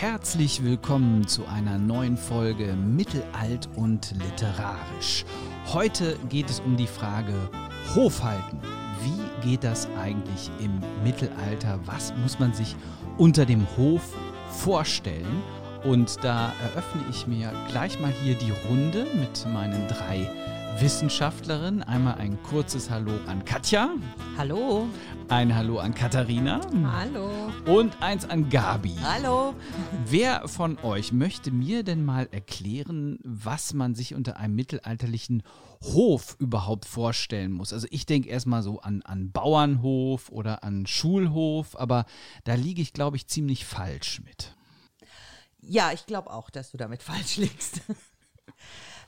Herzlich willkommen zu einer neuen Folge Mittelalt und Literarisch. Heute geht es um die Frage Hofhalten. Wie geht das eigentlich im Mittelalter? Was muss man sich unter dem Hof vorstellen? Und da eröffne ich mir gleich mal hier die Runde mit meinen drei Wissenschaftlerin. Einmal ein kurzes Hallo an Katja. Hallo. Ein Hallo an Katharina. Hallo. Und eins an Gabi. Hallo. Wer von euch möchte mir denn mal erklären, was man sich unter einem mittelalterlichen Hof überhaupt vorstellen muss? Also ich denke erstmal so an, an Bauernhof oder an Schulhof, aber da liege ich, glaube ich, ziemlich falsch mit. Ja, ich glaube auch, dass du damit falsch liegst.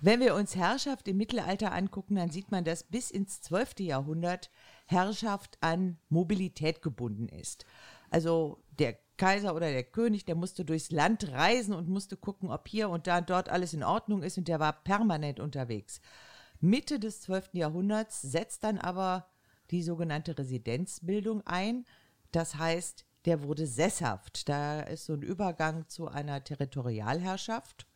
Wenn wir uns Herrschaft im Mittelalter angucken, dann sieht man, dass bis ins 12. Jahrhundert Herrschaft an Mobilität gebunden ist. Also der Kaiser oder der König, der musste durchs Land reisen und musste gucken, ob hier und da und dort alles in Ordnung ist und der war permanent unterwegs. Mitte des 12. Jahrhunderts setzt dann aber die sogenannte Residenzbildung ein. Das heißt, der wurde sesshaft. Da ist so ein Übergang zu einer Territorialherrschaft.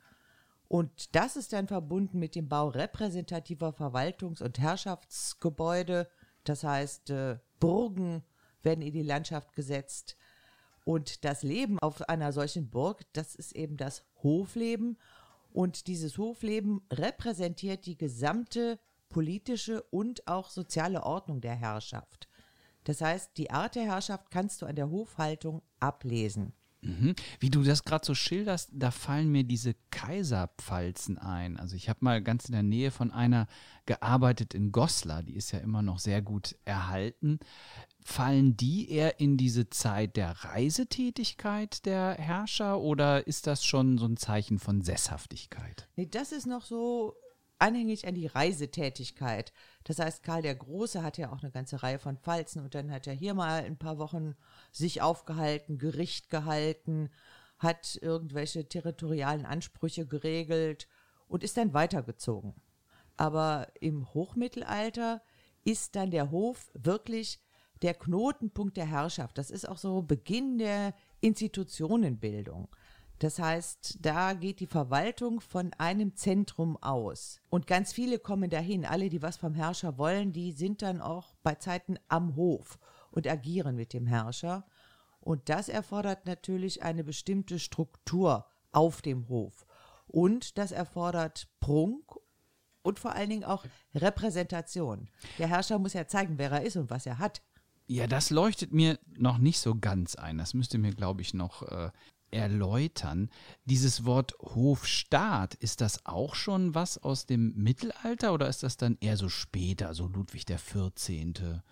Und das ist dann verbunden mit dem Bau repräsentativer Verwaltungs- und Herrschaftsgebäude. Das heißt, äh, Burgen werden in die Landschaft gesetzt. Und das Leben auf einer solchen Burg, das ist eben das Hofleben. Und dieses Hofleben repräsentiert die gesamte politische und auch soziale Ordnung der Herrschaft. Das heißt, die Art der Herrschaft kannst du an der Hofhaltung ablesen. Mhm. Wie du das gerade so schilderst, da fallen mir diese Kaiserpfalzen ein. Also ich habe mal ganz in der Nähe von einer gearbeitet in Goslar, die ist ja immer noch sehr gut erhalten. Fallen die eher in diese Zeit der Reisetätigkeit der Herrscher oder ist das schon so ein Zeichen von Sesshaftigkeit? Nee, das ist noch so anhängig an die Reisetätigkeit. Das heißt, Karl der Große hat ja auch eine ganze Reihe von Pfalzen und dann hat er hier mal ein paar Wochen sich aufgehalten, Gericht gehalten, hat irgendwelche territorialen Ansprüche geregelt und ist dann weitergezogen. Aber im Hochmittelalter ist dann der Hof wirklich der Knotenpunkt der Herrschaft. Das ist auch so Beginn der Institutionenbildung. Das heißt, da geht die Verwaltung von einem Zentrum aus. Und ganz viele kommen dahin. Alle, die was vom Herrscher wollen, die sind dann auch bei Zeiten am Hof und agieren mit dem Herrscher. Und das erfordert natürlich eine bestimmte Struktur auf dem Hof. Und das erfordert Prunk und vor allen Dingen auch Repräsentation. Der Herrscher muss ja zeigen, wer er ist und was er hat. Ja, das leuchtet mir noch nicht so ganz ein. Das müsste mir, glaube ich, noch äh, erläutern. Dieses Wort Hofstaat, ist das auch schon was aus dem Mittelalter oder ist das dann eher so später, so Ludwig der 14.?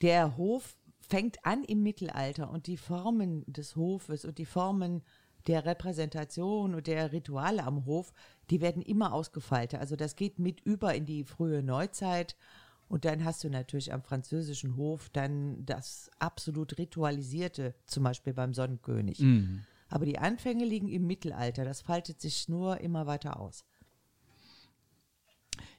Der Hof fängt an im Mittelalter und die Formen des Hofes und die Formen der Repräsentation und der Rituale am Hof, die werden immer ausgefeilter. Also das geht mit über in die frühe Neuzeit. Und dann hast du natürlich am französischen Hof dann das absolut ritualisierte, zum Beispiel beim Sonnenkönig. Mhm. Aber die Anfänge liegen im Mittelalter. Das faltet sich nur immer weiter aus.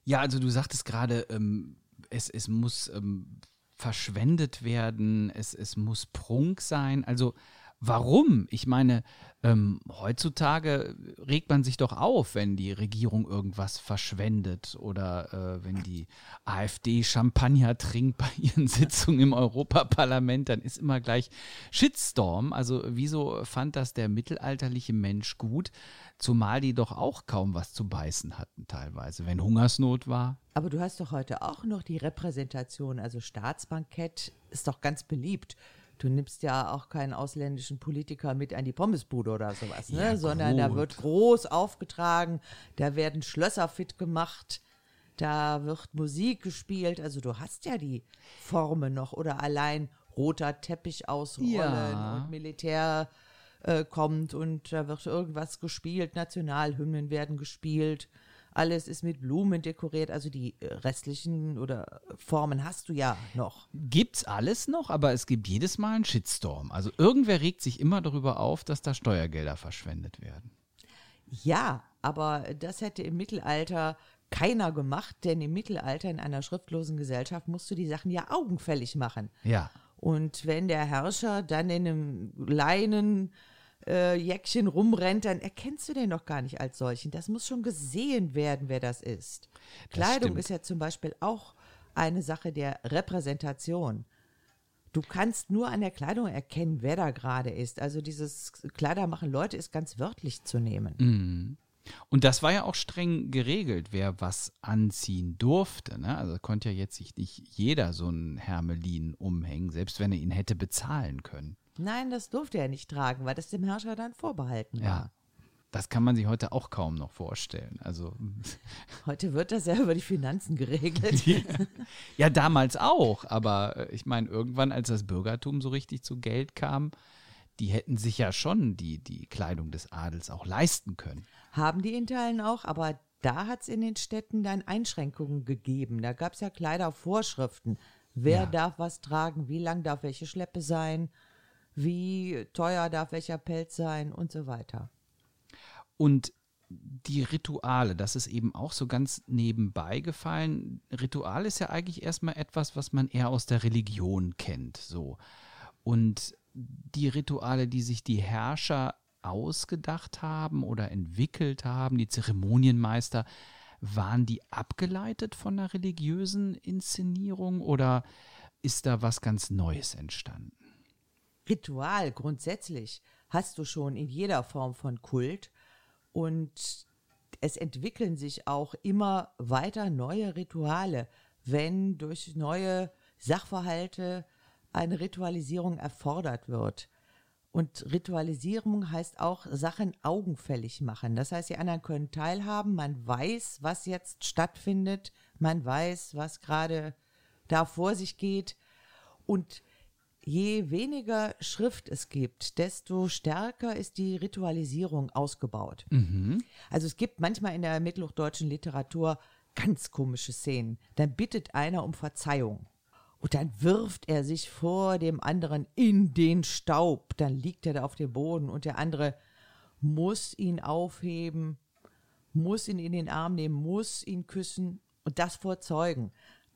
Ja, also du sagtest gerade, ähm, es, es muss ähm, verschwendet werden, es, es muss Prunk sein. Also warum? Ich meine, ähm, heutzutage regt man sich doch auf, wenn die Regierung irgendwas verschwendet oder äh, wenn die AfD Champagner trinkt bei ihren Sitzungen im Europaparlament, dann ist immer gleich Shitstorm. Also wieso fand das der mittelalterliche Mensch gut, zumal die doch auch kaum was zu beißen hatten teilweise, wenn Hungersnot war? Aber du hast doch heute auch noch die Repräsentation, also Staatsbankett ist doch ganz beliebt du nimmst ja auch keinen ausländischen Politiker mit an die Pommesbude oder sowas, ne? Ja, sondern da wird groß aufgetragen, da werden Schlösser fit gemacht, da wird Musik gespielt, also du hast ja die Formen noch. Oder allein roter Teppich ausrollen ja. und Militär äh, kommt und da wird irgendwas gespielt, Nationalhymnen werden gespielt alles ist mit Blumen dekoriert. Also die äh, restlichen oder Formen hast du ja noch. Gibt's alles noch, aber es gibt jedes Mal einen Shitstorm. Also irgendwer regt sich immer darüber auf, dass da Steuergelder verschwendet werden. Ja, aber das hätte im Mittelalter keiner gemacht, denn im Mittelalter in einer schriftlosen Gesellschaft musst du die Sachen ja augenfällig machen. Ja. Und wenn der Herrscher dann in einem Leinen äh, Jäckchen rumrennt, dann erkennst du den noch gar nicht als solchen. Das muss schon gesehen werden, wer das ist. Das Kleidung stimmt. ist ja zum Beispiel auch eine Sache der Repräsentation. Du kannst nur an der Kleidung erkennen, wer da gerade ist. Also dieses Kleider machen Leute ist ganz wörtlich zu nehmen. Mhm. Und das war ja auch streng geregelt, wer was anziehen durfte. Ne? Also konnte ja jetzt sich nicht jeder so einen Hermelin umhängen, selbst wenn er ihn hätte bezahlen können. Nein, das durfte er nicht tragen, weil das dem Herrscher dann vorbehalten war. Ja. Das kann man sich heute auch kaum noch vorstellen. Also Heute wird das ja über die Finanzen geregelt. ja, damals auch, aber äh, ich meine, irgendwann, als das Bürgertum so richtig zu Geld kam, die hätten sich ja schon die, die Kleidung des Adels auch leisten können. Haben die in Teilen auch, aber da hat es in den Städten dann Einschränkungen gegeben. Da gab es ja Kleidervorschriften. Wer Ja. darf was tragen, wie lang darf welche Schleppe sein, wie teuer darf welcher Pelz sein und so weiter. Und die Rituale, das ist eben auch so ganz nebenbei gefallen. Ritual ist ja eigentlich erstmal etwas, was man eher aus der Religion kennt, so. Und die Rituale, die sich die Herrscher ausgedacht haben oder entwickelt haben, die Zeremonienmeister, waren die abgeleitet von einer religiösen Inszenierung oder ist da was ganz Neues entstanden? Ritual grundsätzlich hast du schon in jeder Form von Kult und es entwickeln sich auch immer weiter neue Rituale, wenn durch neue Sachverhalte eine Ritualisierung erfordert wird. Und Ritualisierung heißt auch Sachen augenfällig machen. Das heißt, die anderen können teilhaben, man weiß, was jetzt stattfindet, man weiß, was gerade da vor sich geht. Und je weniger Schrift es gibt, desto stärker ist die Ritualisierung ausgebaut. Also es gibt manchmal in der mittelhochdeutschen Literatur ganz komische Szenen. Dann bittet einer um Verzeihung. Und dann wirft er sich vor dem anderen in den Staub. Dann liegt er da auf dem Boden und der andere muss ihn aufheben, muss ihn in den Arm nehmen, muss ihn küssen und das vor Zeugen.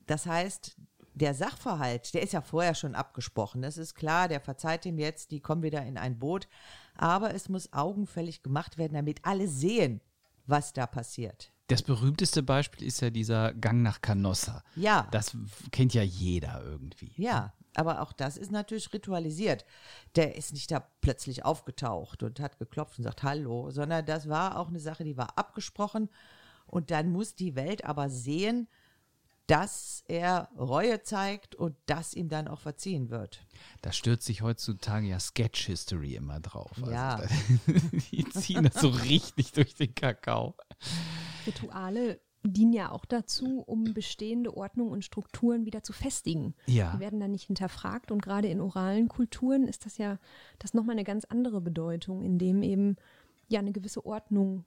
Das heißt, der Sachverhalt, der ist ja vorher schon abgesprochen. Das ist klar, der verzeiht ihm jetzt, die kommen wieder in ein Boot. Aber es muss augenfällig gemacht werden, damit alle sehen, was da passiert. Das berühmteste Beispiel ist ja dieser Gang nach Canossa. Ja. Das kennt ja jeder irgendwie. Ja, aber auch das ist natürlich ritualisiert. Der ist nicht da plötzlich aufgetaucht und hat geklopft und sagt Hallo, sondern das war auch eine Sache, die war abgesprochen. Und dann muss die Welt aber sehen, dass er Reue zeigt und dass ihm dann auch verziehen wird. Da stürzt sich heutzutage ja Sketch History immer drauf. Also Ja. da, die ziehen das so richtig durch den Kakao. Rituale dienen ja auch dazu, um bestehende Ordnung und Strukturen wieder zu festigen. Ja. Die werden dann nicht hinterfragt und gerade in oralen Kulturen ist das ja das nochmal eine ganz andere Bedeutung, in dem eben ja eine gewisse Ordnung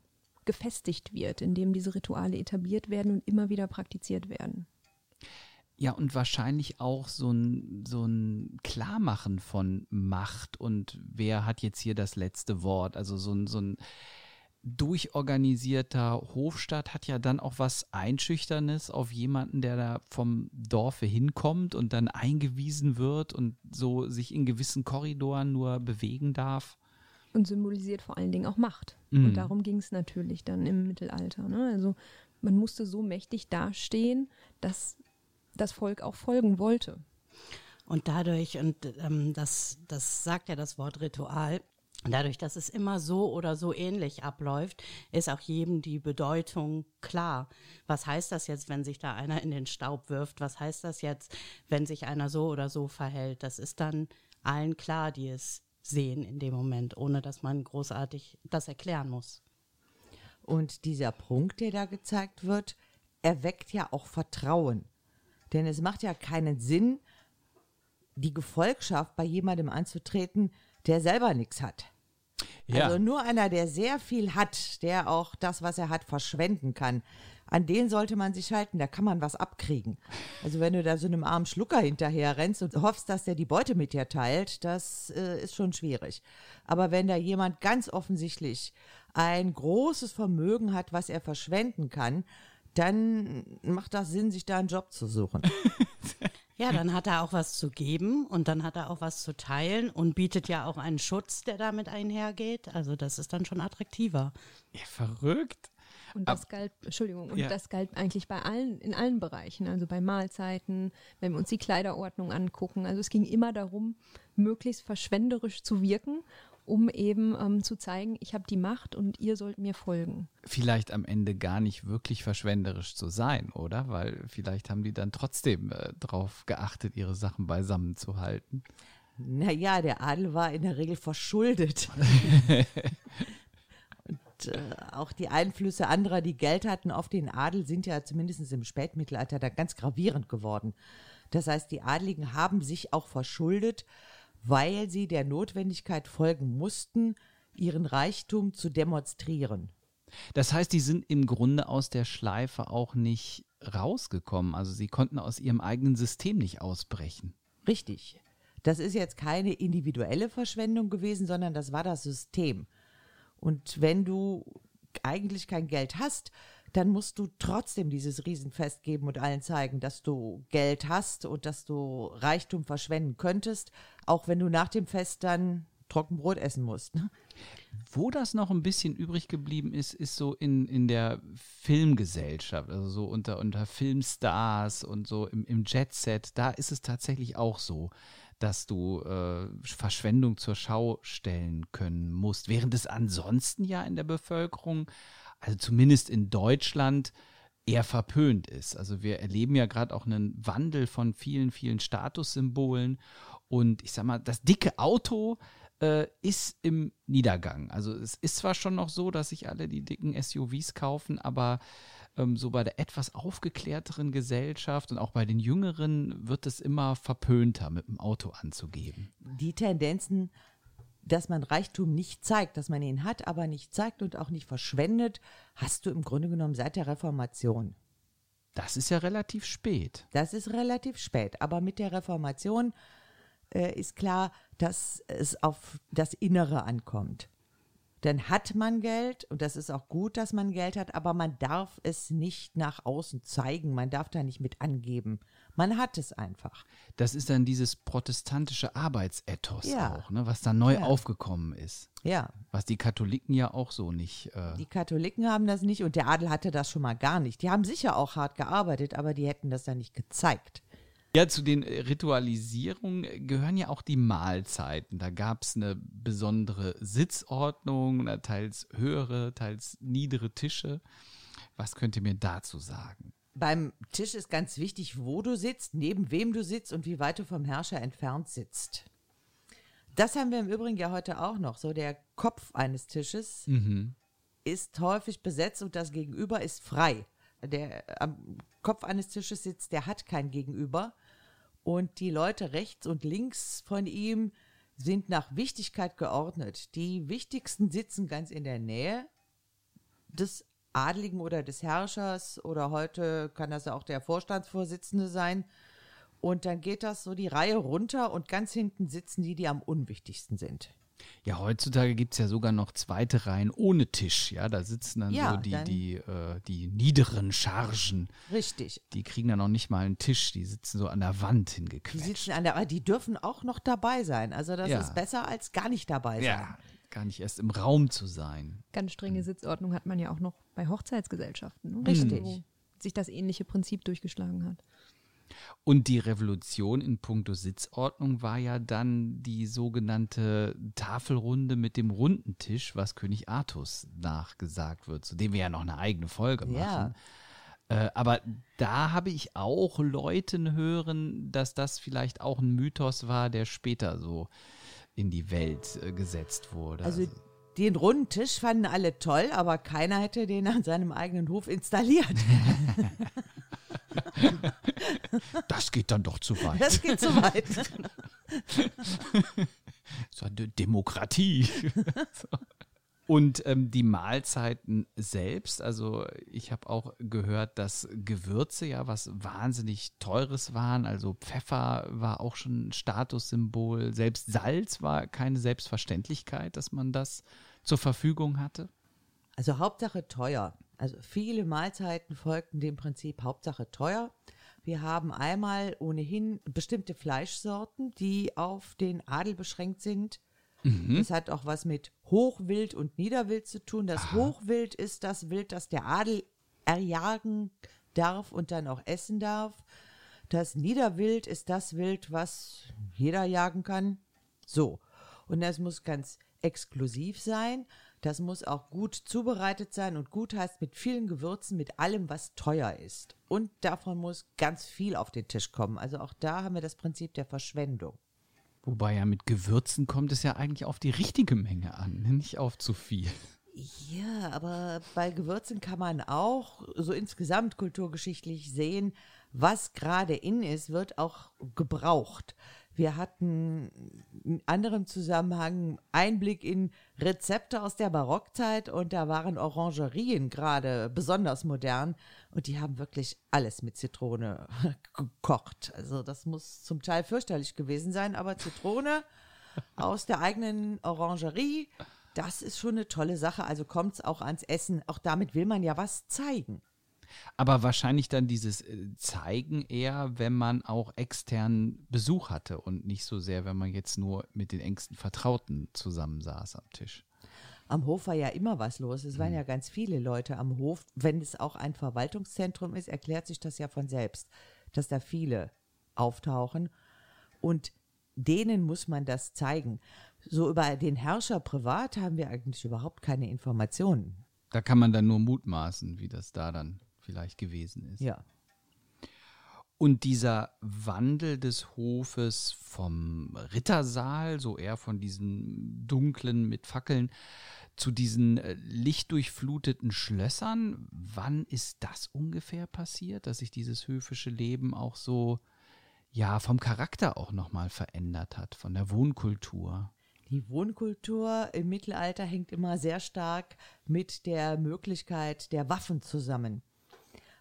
gefestigt wird, in dem diese Rituale etabliert werden und immer wieder praktiziert werden. Ja, und wahrscheinlich auch so ein, so ein Klarmachen von Macht und wer hat jetzt hier das letzte Wort. Also so ein, so ein durchorganisierter Hofstaat hat ja dann auch was Einschüchternes auf jemanden, der da vom Dorfe hinkommt und dann eingewiesen wird und so sich in gewissen Korridoren nur bewegen darf. Und symbolisiert vor allen Dingen auch Macht. Mhm. Und darum ging es natürlich dann im Mittelalter. Ne? Also man musste so mächtig dastehen, dass das Volk auch folgen wollte. Und dadurch, und ähm, das, das sagt ja das Wort Ritual, dadurch, dass es immer so oder so ähnlich abläuft, ist auch jedem die Bedeutung klar. Was heißt das jetzt, wenn sich da einer in den Staub wirft? Was heißt das jetzt, wenn sich einer so oder so verhält? Das ist dann allen klar, die es sehen in dem Moment, ohne dass man großartig das erklären muss. Und dieser Prunk, der da gezeigt wird, erweckt ja auch Vertrauen. Denn es macht ja keinen Sinn, die Gefolgschaft bei jemandem anzutreten, der selber nichts hat. Also nur einer, der sehr viel hat, der auch das, was er hat, verschwenden kann. An den sollte man sich halten, da kann man was abkriegen. Also wenn du da so einem armen Schlucker hinterher rennst und hoffst, dass der die Beute mit dir teilt, das äh, ist schon schwierig. Aber wenn da jemand ganz offensichtlich ein großes Vermögen hat, was er verschwenden kann, dann macht das Sinn, sich da einen Job zu suchen. Ja, dann hat er auch was zu geben und dann hat er auch was zu teilen und bietet ja auch einen Schutz, der damit einhergeht. Also das ist dann schon attraktiver. Ja, verrückt. Und das galt, Entschuldigung, und Ja. das galt eigentlich bei allen, in allen Bereichen, also bei Mahlzeiten, wenn wir uns die Kleiderordnung angucken. Also es ging immer darum, möglichst verschwenderisch zu wirken, um eben ähm, zu zeigen, ich habe die Macht und ihr sollt mir folgen. Vielleicht am Ende gar nicht wirklich verschwenderisch zu sein, oder? Weil vielleicht haben die dann trotzdem äh, darauf geachtet, ihre Sachen beisammen zu halten. Naja, der Adel war in der Regel verschuldet. Und äh, auch die Einflüsse anderer, die Geld hatten auf den Adel, sind ja zumindest im Spätmittelalter da ganz gravierend geworden. Das heißt, die Adligen haben sich auch verschuldet, weil sie der Notwendigkeit folgen mussten, ihren Reichtum zu demonstrieren. Das heißt, die sind im Grunde aus der Schleife auch nicht rausgekommen. Also sie konnten aus ihrem eigenen System nicht ausbrechen. Richtig. Das ist jetzt keine individuelle Verschwendung gewesen, sondern das war das System. Und wenn du eigentlich kein Geld hast, dann musst du trotzdem dieses Riesenfest geben und allen zeigen, dass du Geld hast und dass du Reichtum verschwenden könntest, auch wenn du nach dem Fest dann Trockenbrot essen musst. Ne? Wo das noch ein bisschen übrig geblieben ist, ist so in, in der Filmgesellschaft, also so unter, unter Filmstars und so im, im Jet-Set. Da ist es tatsächlich auch so, dass du äh, Verschwendung zur Schau stellen können musst. Während es ansonsten ja in der Bevölkerung, also zumindest in Deutschland, eher verpönt ist. Also wir erleben ja gerade auch einen Wandel von vielen, vielen Statussymbolen. Und ich sag mal, das dicke Auto äh, ist im Niedergang. Also es ist zwar schon noch so, dass sich alle die dicken SUVs kaufen, aber ähm, so bei der etwas aufgeklärteren Gesellschaft und auch bei den Jüngeren wird es immer verpönter, mit dem Auto anzugeben. Die Tendenzen, dass man Reichtum nicht zeigt, dass man ihn hat, aber nicht zeigt und auch nicht verschwendet, hast du im Grunde genommen seit der Reformation. Das ist ja relativ spät. Das ist relativ spät. Aber mit der Reformation äh, ist klar, dass es auf das Innere ankommt. Dann hat man Geld und das ist auch gut, dass man Geld hat, aber man darf es nicht nach außen zeigen. Man darf da nicht mit angeben. Man hat es einfach. Das ist dann dieses protestantische Arbeitsethos Ja. auch, ne, was da neu Ja. aufgekommen ist. Ja, Was die Katholiken ja auch so nicht. Äh, die Katholiken haben das nicht und der Adel hatte das schon mal gar nicht. Die haben sicher auch hart gearbeitet, aber die hätten das dann nicht gezeigt. Ja, zu den äh, Ritualisierungen gehören ja auch die Mahlzeiten. Da gab es eine besondere Sitzordnung, teils höhere, teils niedere Tische. Was könnt ihr mir dazu sagen? Beim Tisch ist ganz wichtig, wo du sitzt, neben wem du sitzt und wie weit du vom Herrscher entfernt sitzt. Das haben wir im Übrigen ja heute auch noch. So der Kopf eines Tisches ist häufig besetzt und das Gegenüber ist frei. Der am Kopf eines Tisches sitzt, der hat kein Gegenüber. Und die Leute rechts und links von ihm sind nach Wichtigkeit geordnet. Die wichtigsten sitzen ganz in der Nähe des Adligen oder des Herrschers oder heute kann das ja auch der Vorstandsvorsitzende sein. Und dann geht das so die Reihe runter und ganz hinten sitzen die, die am unwichtigsten sind. Ja, heutzutage gibt es ja sogar noch zweite Reihen ohne Tisch. Ja, da sitzen dann Ja, so die, dann- die, äh, die niederen Chargen. Richtig. Die kriegen dann noch nicht mal einen Tisch, die sitzen so an der Wand Die hingequetscht. sitzen an der, aber die dürfen auch noch dabei sein. Also das Ja. ist besser als gar nicht dabei sein. Ja, gar nicht erst im Raum zu sein. Ganz strenge Sitzordnung hat man ja auch noch bei Hochzeitsgesellschaften. Ne? Richtig. Wo sich das ähnliche Prinzip durchgeschlagen hat. Und die Revolution in puncto Sitzordnung war ja dann die sogenannte Tafelrunde mit dem runden Tisch, was König Artus nachgesagt wird, zu dem wir ja noch eine eigene Folge machen. Ja. Äh, aber da habe ich auch Leuten hören, dass das vielleicht auch ein Mythos war, der später so in die Welt äh, gesetzt wurde. Also den runden Tisch fanden alle toll, aber keiner hätte den an seinem eigenen Hof installiert. das geht dann doch zu weit. Das geht zu weit. So eine Demokratie. Und ähm, die Mahlzeiten selbst, also ich habe auch gehört, dass Gewürze ja was wahnsinnig Teures waren. Also Pfeffer war auch schon ein Statussymbol. Selbst Salz war keine Selbstverständlichkeit, dass man das zur Verfügung hatte. Also Hauptsache teuer. Also viele Mahlzeiten folgten dem Prinzip Hauptsache teuer. Wir haben einmal ohnehin bestimmte Fleischsorten, die auf den Adel beschränkt sind. Das hat auch was mit Hochwild und Niederwild zu tun. Das Hochwild ist das Wild, das der Adel erjagen darf und dann auch essen darf. Das Niederwild ist das Wild, was jeder jagen kann. So. Und das muss ganz exklusiv sein. Das muss auch gut zubereitet sein und gut heißt mit vielen Gewürzen, mit allem, was teuer ist. Und davon muss ganz viel auf den Tisch kommen. Also auch da haben wir das Prinzip der Verschwendung. Wobei ja mit Gewürzen kommt es ja eigentlich auf die richtige Menge an, nicht auf zu viel. Ja, aber bei Gewürzen kann man auch so insgesamt kulturgeschichtlich sehen, was gerade in ist, wird auch gebraucht. Wir hatten in anderem Zusammenhang Einblick in Rezepte aus der Barockzeit und da waren Orangerien gerade besonders modern und die haben wirklich alles mit Zitrone gekocht. Also das muss zum Teil fürchterlich gewesen sein, aber Zitrone aus der eigenen Orangerie, das ist schon eine tolle Sache. Also kommt es auch ans Essen. Auch damit will man ja was zeigen. Aber wahrscheinlich dann dieses äh, Zeigen eher, wenn man auch externen Besuch hatte und nicht so sehr, wenn man jetzt nur mit den engsten Vertrauten zusammensaß am Tisch. Am Hof war ja immer was los. Es waren ja ganz viele Leute am Hof. Wenn es auch ein Verwaltungszentrum ist, erklärt sich das ja von selbst, dass da viele auftauchen. Und denen muss man das zeigen. So über den Herrscher privat haben wir eigentlich überhaupt keine Informationen. Da kann man dann nur mutmaßen, wie das da dann vielleicht gewesen ist. Ja. Und dieser Wandel des Hofes vom Rittersaal, so eher von diesen dunklen mit Fackeln, zu diesen äh, lichtdurchfluteten Schlössern, wann ist das ungefähr passiert, dass sich dieses höfische Leben auch so, ja, vom Charakter auch nochmal verändert hat, von der Wohnkultur? Die Wohnkultur im Mittelalter hängt immer sehr stark mit der Möglichkeit der Waffen zusammen.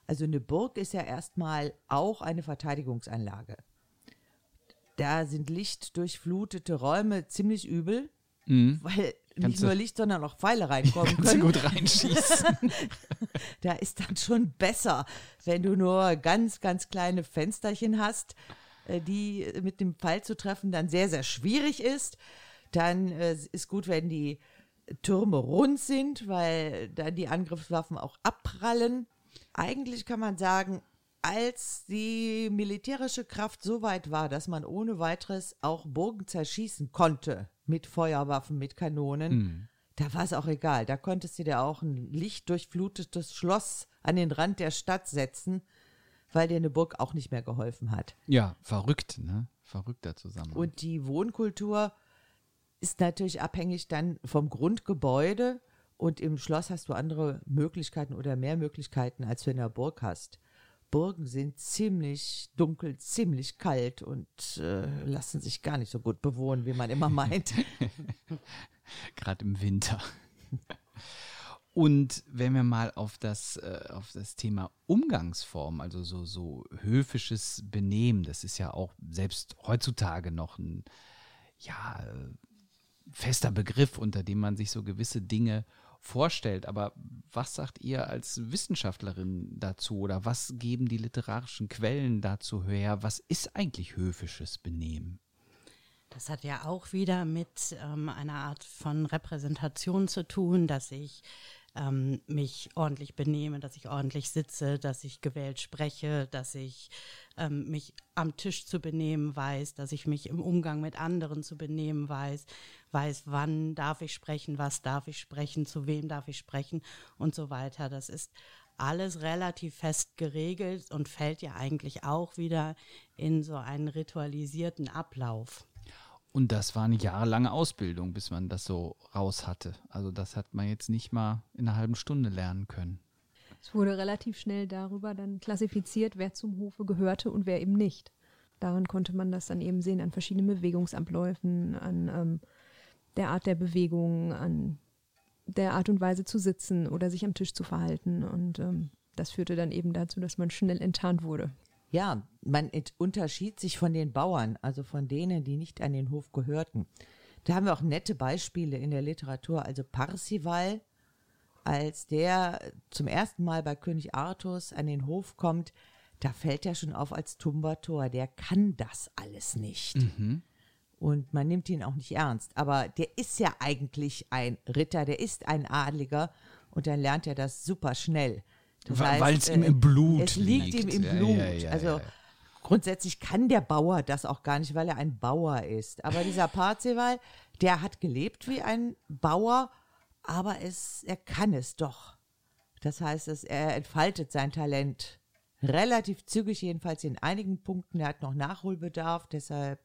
Also eine Burg ist ja erstmal auch eine Verteidigungsanlage. Da sind lichtdurchflutete Räume ziemlich übel, weil nicht Kannst du- nur Licht, sondern auch Pfeile reinkommen Kannst du können. gut reinschießen. Da ist dann schon besser, wenn du nur ganz, ganz kleine Fensterchen hast, äh, die mit dem Pfeil zu treffen dann sehr, sehr schwierig ist. Dann äh, ist gut, wenn die Türme rund sind, weil dann die Angriffswaffen auch abprallen. Eigentlich kann man sagen, als die militärische Kraft so weit war, dass man ohne weiteres auch Burgen zerschießen konnte mit Feuerwaffen, mit Kanonen, da war es auch egal. Da konntest du dir auch ein lichtdurchflutetes Schloss an den Rand der Stadt setzen, weil dir eine Burg auch nicht mehr geholfen hat. ja, verrückt, ne? Verrückter Zusammenhang. Und die Wohnkultur ist natürlich abhängig dann vom Grundgebäude und im Schloss hast du andere Möglichkeiten oder mehr Möglichkeiten, als du in der Burg hast. Burgen sind ziemlich dunkel, ziemlich kalt und äh, lassen sich gar nicht so gut bewohnen, wie man immer meint. gerade im Winter. Und wenn wir mal auf das, äh, auf das Thema Umgangsform, also so, so höfisches Benehmen, das ist ja auch selbst heutzutage noch ein ja, äh, fester Begriff, unter dem man sich so gewisse Dinge vorstellt. Aber was sagt ihr als Wissenschaftlerin dazu oder was geben die literarischen Quellen dazu her? Was ist eigentlich höfisches Benehmen? Das hat ja auch wieder mit ähm, einer Art von Repräsentation zu tun, dass ich ähm, mich ordentlich benehme, dass ich ordentlich sitze, dass ich gewählt spreche, dass ich ähm, mich am Tisch zu benehmen weiß, dass ich mich im Umgang mit anderen zu benehmen weiß, weiß, wann darf ich sprechen, was darf ich sprechen, zu wem darf ich sprechen und so weiter. Das ist alles relativ fest geregelt und fällt ja eigentlich auch wieder in so einen ritualisierten Ablauf. Und das war eine jahrelange Ausbildung, bis man das so raus hatte. Also das hat man jetzt nicht mal in einer halben Stunde lernen können. Es wurde relativ schnell darüber dann klassifiziert, wer zum Hofe gehörte und wer eben nicht. Daran konnte man das dann eben sehen, an verschiedenen Bewegungsabläufen, an ähm, der Art der Bewegung, an der Art und Weise zu sitzen oder sich am Tisch zu verhalten. Und ähm, das führte dann eben dazu, dass man schnell enttarnt wurde. Ja, man unterschied sich von den Bauern, also von denen, die nicht an den Hof gehörten. Da haben wir auch nette Beispiele in der Literatur. Also Parsival als der zum ersten Mal bei König Artus an den Hof kommt, da fällt er schon auf als Tumbator. Der kann das alles nicht. Und man nimmt ihn auch nicht ernst. Aber der ist ja eigentlich ein Ritter, der ist ein Adliger und dann lernt er das super schnell. Weil- weil's ihm äh, im Blut Es liegt, liegt. ihm im Blut. ja, ja, also ja, ja. grundsätzlich kann der Bauer das auch gar nicht, weil er ein Bauer ist. Aber dieser Parzival, der hat gelebt wie ein Bauer, aber es, er kann es doch. Das heißt, dass er entfaltet sein Talent relativ zügig, jedenfalls in einigen Punkten. Er hat noch Nachholbedarf, deshalb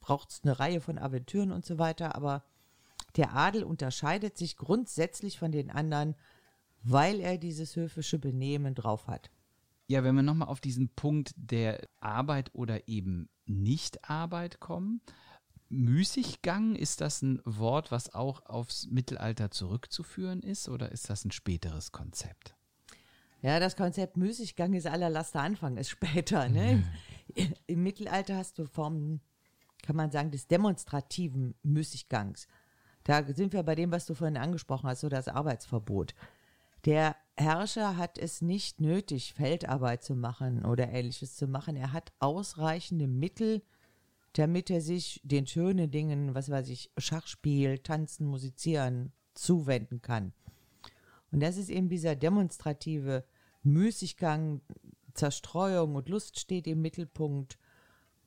braucht es eine Reihe von Aventüren und so weiter. Aber der Adel unterscheidet sich grundsätzlich von den anderen, weil er dieses höfische Benehmen drauf hat. Ja, wenn wir nochmal auf diesen Punkt der Arbeit oder eben Nicht-Arbeit kommen. Müßiggang, ist das ein Wort, was auch aufs Mittelalter zurückzuführen ist oder ist das ein späteres Konzept? Ja, das Konzept Müßiggang ist aller Laster Anfang, ist später. Ne? Im, Im Mittelalter hast du Formen, kann man sagen, des demonstrativen Müßiggangs. Da sind wir bei dem, was du vorhin angesprochen hast, so das Arbeitsverbot. Der Herrscher hat es nicht nötig, Feldarbeit zu machen oder ähnliches zu machen. Er hat ausreichende Mittel, damit er sich den schönen Dingen, was weiß ich, Schachspiel, Tanzen, Musizieren zuwenden kann. Und das ist eben dieser demonstrative Müßiggang, Zerstreuung und Lust steht im Mittelpunkt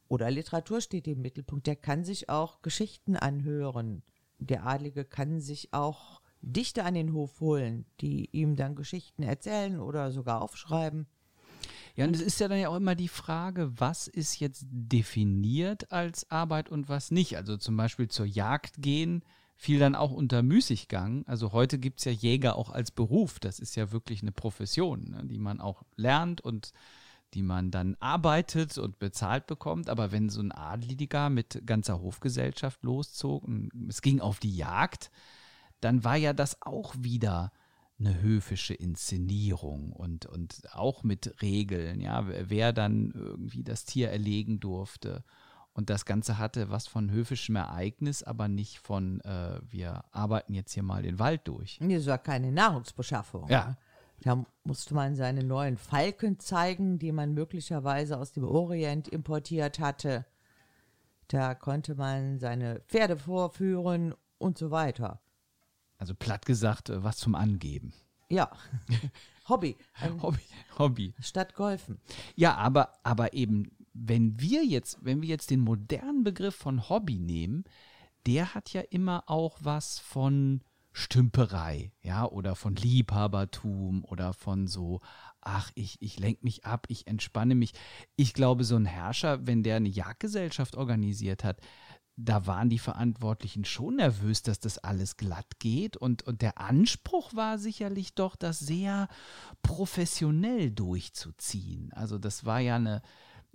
oder Literatur steht im Mittelpunkt. Der kann sich auch Geschichten anhören. Der Adlige kann sich auch Dichter an den Hof holen, die ihm dann Geschichten erzählen oder sogar aufschreiben. Ja, und es ist ja dann ja auch immer die Frage, was ist jetzt definiert als Arbeit und was nicht. Also zum Beispiel zur Jagd gehen fiel dann auch unter Müßiggang. Also heute gibt es ja Jäger auch als Beruf. Das ist ja wirklich eine Profession, ne, die man auch lernt und die man dann arbeitet und bezahlt bekommt. Aber wenn so ein Adeliger mit ganzer Hofgesellschaft loszog und es ging auf die Jagd, dann war ja das auch wieder eine höfische Inszenierung und, und auch mit Regeln, ja, wer dann irgendwie das Tier erlegen durfte. Und das Ganze hatte was von höfischem Ereignis, aber nicht von, äh, wir arbeiten jetzt hier mal den Wald durch. Das war keine Nahrungsbeschaffung. Ja. Da musste man seine neuen Falken zeigen, die man möglicherweise aus dem Orient importiert hatte. Da konnte man seine Pferde vorführen und so weiter. Also platt gesagt, äh, was zum Angeben. Ja, Hobby, Hobby. Hobby. statt Golfen. Ja, aber, aber eben, wenn wir jetzt, wenn wir jetzt den modernen Begriff von Hobby nehmen, der hat ja immer auch was von Stümperei, ja, oder von Liebhabertum oder von so, ach, ich, ich lenke mich ab, ich entspanne mich. Ich glaube, so ein Herrscher, wenn der eine Jagdgesellschaft organisiert hat, da waren die Verantwortlichen schon nervös, dass das alles glatt geht. Und, und der Anspruch war sicherlich doch, das sehr professionell durchzuziehen. Also das war ja eine,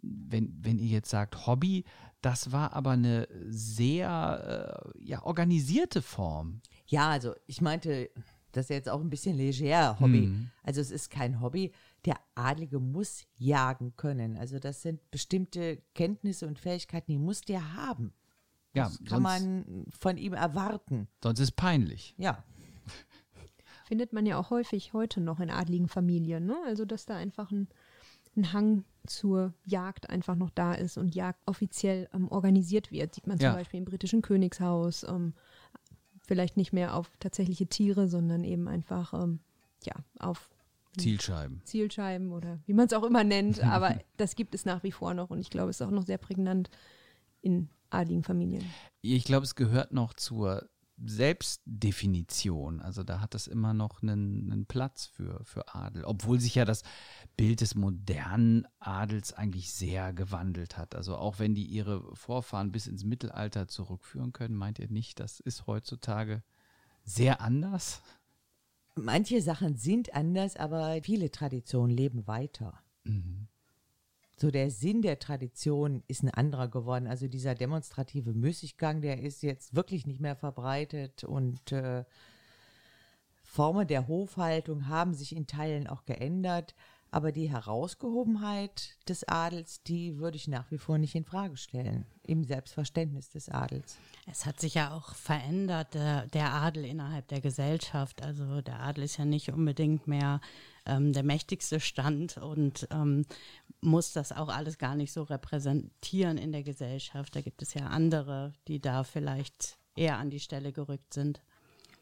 wenn, wenn ihr jetzt sagt Hobby, das war aber eine sehr äh, ja, organisierte Form. Ja, also ich meinte, das ist jetzt auch ein bisschen leger Hobby. Mhm. Also es ist kein Hobby. Der Adlige muss jagen können. Also das sind bestimmte Kenntnisse und Fähigkeiten, die muss der haben. Ja, Das sonst, kann man von ihm erwarten. sonst ist peinlich. Ja. Findet man ja auch häufig heute noch in adligen Familien. Ne? Also, dass da einfach ein, ein Hang zur Jagd einfach noch da ist und Jagd offiziell ähm, organisiert wird. Sieht man zum Ja. Beispiel im britischen Königshaus. Ähm, vielleicht nicht mehr auf tatsächliche Tiere, sondern eben einfach ähm, ja, auf Zielscheiben. Zielscheiben oder wie man es auch immer nennt. Aber das gibt es nach wie vor noch und ich glaube, es ist auch noch sehr prägnant in adligen Familien. Ich glaube, es gehört noch zur Selbstdefinition. Also da hat das immer noch einen, einen Platz für, für Adel. Obwohl sich ja das Bild des modernen Adels eigentlich sehr gewandelt hat. Also auch wenn die ihre Vorfahren bis ins Mittelalter zurückführen können, meint ihr nicht, das ist heutzutage sehr anders? Manche Sachen sind anders, aber viele Traditionen leben weiter. So der Sinn der Tradition ist ein anderer geworden. Also dieser demonstrative Müßiggang, der ist jetzt wirklich nicht mehr verbreitet und äh, Formen der Hofhaltung haben sich in Teilen auch geändert. Aber die Herausgehobenheit des Adels, die würde ich nach wie vor nicht in Frage stellen, im Selbstverständnis des Adels. Es hat sich ja auch verändert, der, der Adel innerhalb der Gesellschaft. Also der Adel ist ja nicht unbedingt mehr ähm, der mächtigste Stand und ähm, muss das auch alles gar nicht so repräsentieren in der Gesellschaft. Da gibt es ja andere, die da vielleicht eher an die Stelle gerückt sind.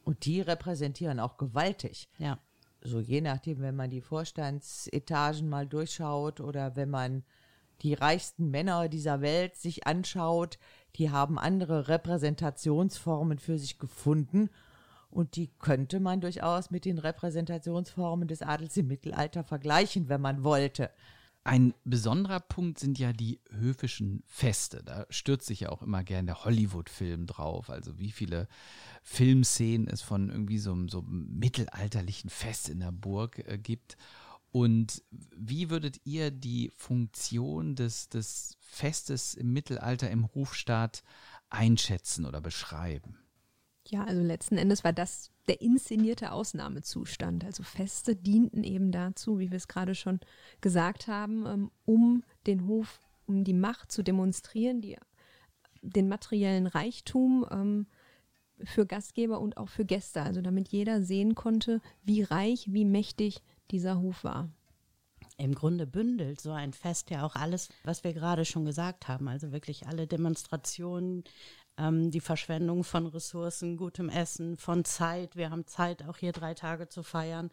Und die repräsentieren auch gewaltig. Ja so je nachdem, wenn man die Vorstandsetagen mal durchschaut oder wenn man die reichsten Männer dieser Welt sich anschaut, die haben andere Repräsentationsformen für sich gefunden und die könnte man durchaus mit den Repräsentationsformen des Adels im Mittelalter vergleichen, wenn man wollte. Ein besonderer Punkt sind ja die höfischen Feste. Da stürzt sich ja auch immer gern der Hollywood-Film drauf. Also wie viele Filmszenen es von irgendwie so, so einem mittelalterlichen Fest in der Burg äh, gibt. Und wie würdet ihr die Funktion des, des Festes im Mittelalter im Hofstaat einschätzen oder beschreiben? Ja, also letzten Endes war das der inszenierte Ausnahmezustand. Also Feste dienten eben dazu, wie wir es gerade schon gesagt haben, ähm, um den Hof, um die Macht zu demonstrieren, die, den materiellen Reichtum ähm, für Gastgeber und auch für Gäste. Also damit jeder sehen konnte, wie reich, wie mächtig dieser Hof war. Im Grunde bündelt so ein Fest ja auch alles, was wir gerade schon gesagt haben. Also wirklich alle Demonstrationen, ähm, die Verschwendung von Ressourcen, gutem Essen, von Zeit. Wir haben Zeit, auch hier drei Tage zu feiern.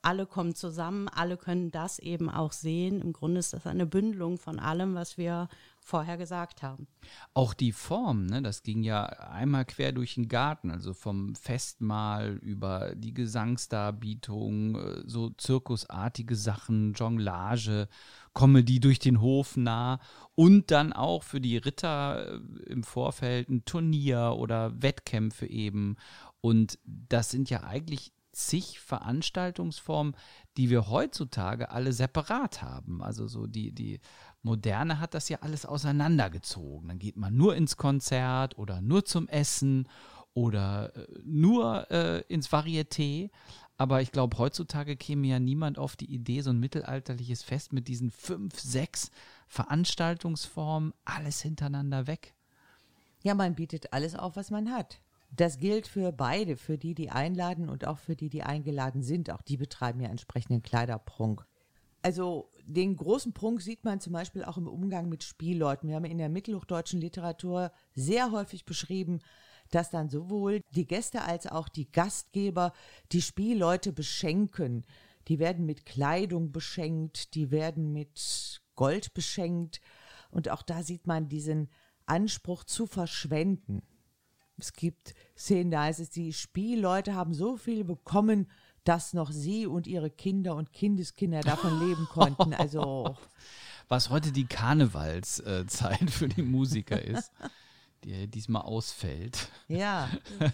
Alle kommen zusammen, alle können das eben auch sehen. Im Grunde ist das eine Bündelung von allem, was wir vorher gesagt haben. Auch die Form, ne, das ging ja einmal quer durch den Garten, also vom Festmahl über die Gesangsdarbietung, äh, so zirkusartige Sachen, Jonglage, Comedy durch den Hof nah und dann auch für die Ritter äh, im Vorfeld ein Turnier oder Wettkämpfe eben. Und das sind ja eigentlich zig Veranstaltungsformen, die wir heutzutage alle separat haben. Also so die, die Moderne hat das ja alles auseinandergezogen. Dann geht man nur ins Konzert oder nur zum Essen oder äh, nur äh, ins Varieté. Aber ich glaube, heutzutage käme ja niemand auf die Idee, so ein mittelalterliches Fest mit diesen fünf, sechs Veranstaltungsformen, alles hintereinander weg. Ja, man bietet alles auf, was man hat. Das gilt für beide, für die, die einladen und auch für die, die eingeladen sind. Auch die betreiben ja entsprechenden Kleiderprunk. Also den großen Prunk sieht man zum Beispiel auch im Umgang mit Spielleuten. Wir haben in der mittelhochdeutschen Literatur sehr häufig beschrieben, dass dann sowohl die Gäste als auch die Gastgeber die Spielleute beschenken. Die werden mit Kleidung beschenkt, die werden mit Gold beschenkt. Und auch da sieht man diesen Anspruch zu verschwenden. Es gibt Szenen, da heißt es, die Spielleute haben so viel bekommen, dass noch sie und ihre Kinder und Kindeskinder davon leben konnten. Also. Was heute die Karnevalszeit für die Musiker ist, die diesmal ausfällt. Ja.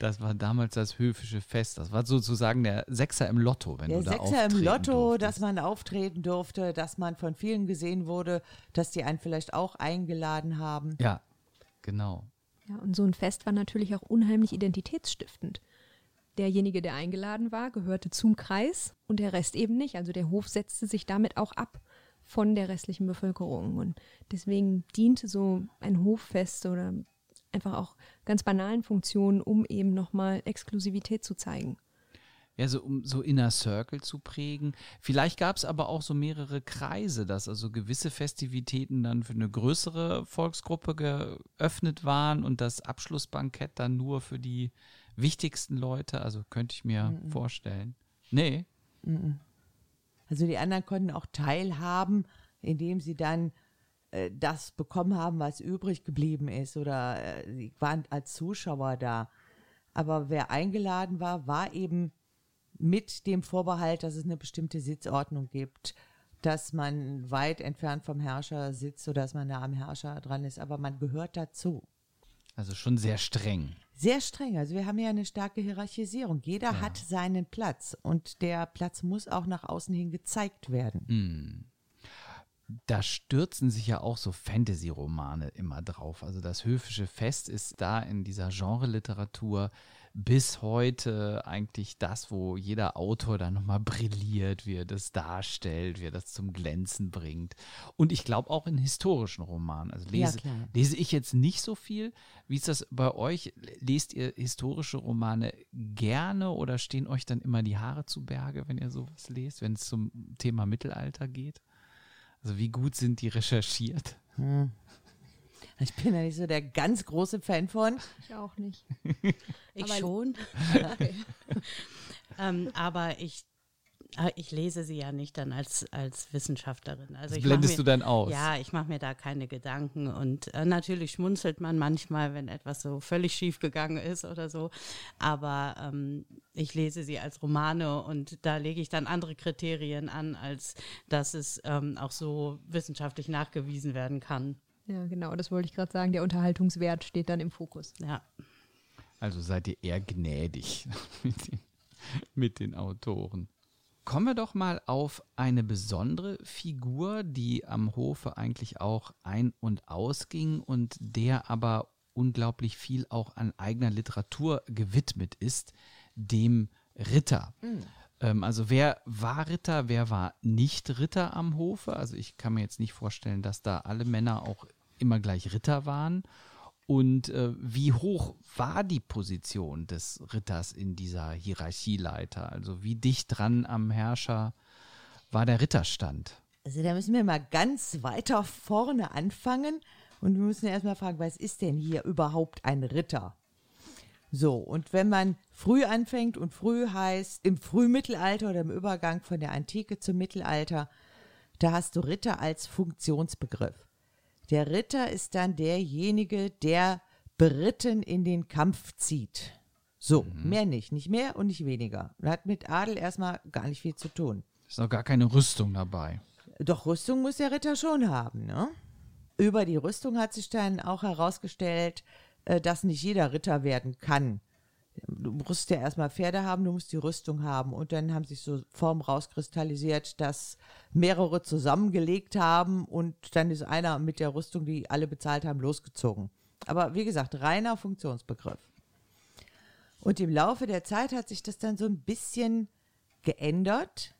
Das war damals das höfische Fest. Das war sozusagen der Sechser im Lotto, wenn der du da Sechser im Lotto, durftest. dass man auftreten durfte, dass man von vielen gesehen wurde, dass die einen vielleicht auch eingeladen haben. Ja, genau. Ja, und so ein Fest war natürlich auch unheimlich identitätsstiftend. Derjenige, der eingeladen war, gehörte zum Kreis und der Rest eben nicht. Also der Hof setzte sich damit auch ab von der restlichen Bevölkerung. Und deswegen diente so ein Hoffest oder einfach auch ganz banalen Funktionen, um eben nochmal Exklusivität zu zeigen. Ja, so um so Inner Circle zu prägen. Vielleicht gab es aber auch so mehrere Kreise, dass also gewisse Festivitäten dann für eine größere Volksgruppe geöffnet waren und das Abschlussbankett dann nur für die wichtigsten Leute. Also könnte ich mir Mhm. vorstellen. Nee. Also die anderen konnten auch teilhaben, indem sie dann äh, das bekommen haben, was übrig geblieben ist oder äh, sie waren als Zuschauer da. Aber wer eingeladen war, war eben mit dem Vorbehalt, dass es eine bestimmte Sitzordnung gibt, dass man weit entfernt vom Herrscher sitzt oder dass man nah am Herrscher dran ist, aber man gehört dazu. Also schon sehr streng. Sehr streng. Also wir haben ja eine starke Hierarchisierung. Jeder hat seinen Platz und der Platz muss auch nach außen hin gezeigt werden. da stürzen sich ja auch so Fantasy-Romane immer drauf. Also das höfische Fest ist da in dieser Genre-Literatur bis heute eigentlich das, wo jeder Autor dann nochmal brilliert, wie er das darstellt, wie er das zum Glänzen bringt. Und ich glaube auch in historischen Romanen. Also lese, klar. lese ich jetzt nicht so viel. Wie ist das bei euch? Lest ihr historische Romane gerne oder stehen euch dann immer die Haare zu Berge, wenn ihr sowas lest, wenn es zum Thema Mittelalter geht? Also wie gut sind die recherchiert? Ich bin ja nicht so der ganz große Fan von. Ich auch nicht. Ich Aber- schon. ähm, aber ich, äh, ich lese sie ja nicht dann als, als Wissenschaftlerin. Also Das blendest mach du dann aus. Ja, ich mache mir da keine Gedanken. Und äh, natürlich schmunzelt man manchmal, wenn etwas so völlig schief gegangen ist oder so. Aber ähm, ich lese sie als Romane und da lege ich dann andere Kriterien an, als dass es ähm, auch so wissenschaftlich nachgewiesen werden kann. Ja, genau, das wollte ich gerade sagen. Der Unterhaltungswert steht dann im Fokus. Ja. Also seid ihr eher gnädig mit den, mit den Autoren. Kommen wir doch mal auf eine besondere Figur, die am Hofe eigentlich auch ein- und ausging und der aber unglaublich viel auch an eigener Literatur gewidmet ist, dem Ritter. Ähm, also wer war Ritter, wer war nicht Ritter am Hofe? Also ich kann mir jetzt nicht vorstellen, dass da alle Männer auch immer gleich Ritter waren. Und äh, wie hoch war die Position des Ritters in dieser Hierarchieleiter? Also wie dicht dran am Herrscher war der Ritterstand? Also da müssen wir mal ganz weiter vorne anfangen und wir müssen erstmal fragen, was ist denn hier überhaupt ein Ritter? So, und wenn man früh anfängt und früh heißt im Frühmittelalter oder im Übergang von der Antike zum Mittelalter, da hast du Ritter als Funktionsbegriff. Der Ritter ist dann derjenige, der beritten in den Kampf zieht. So, mehr nicht, nicht mehr und nicht weniger. Hat mit Adel erstmal gar nicht viel zu tun. Ist noch gar keine Rüstung dabei. Doch Rüstung muss der Ritter schon haben, ne? Über die Rüstung hat sich dann auch herausgestellt, äh, dass nicht jeder Ritter werden kann. Du musst ja erstmal Pferde haben, du musst die Rüstung haben. Und dann haben sich so Formen rauskristallisiert, dass mehrere zusammengelegt haben und dann ist einer mit der Rüstung, die alle bezahlt haben, losgezogen. Aber wie gesagt, reiner Funktionsbegriff. Und im Laufe der Zeit hat sich das dann so ein bisschen geändert.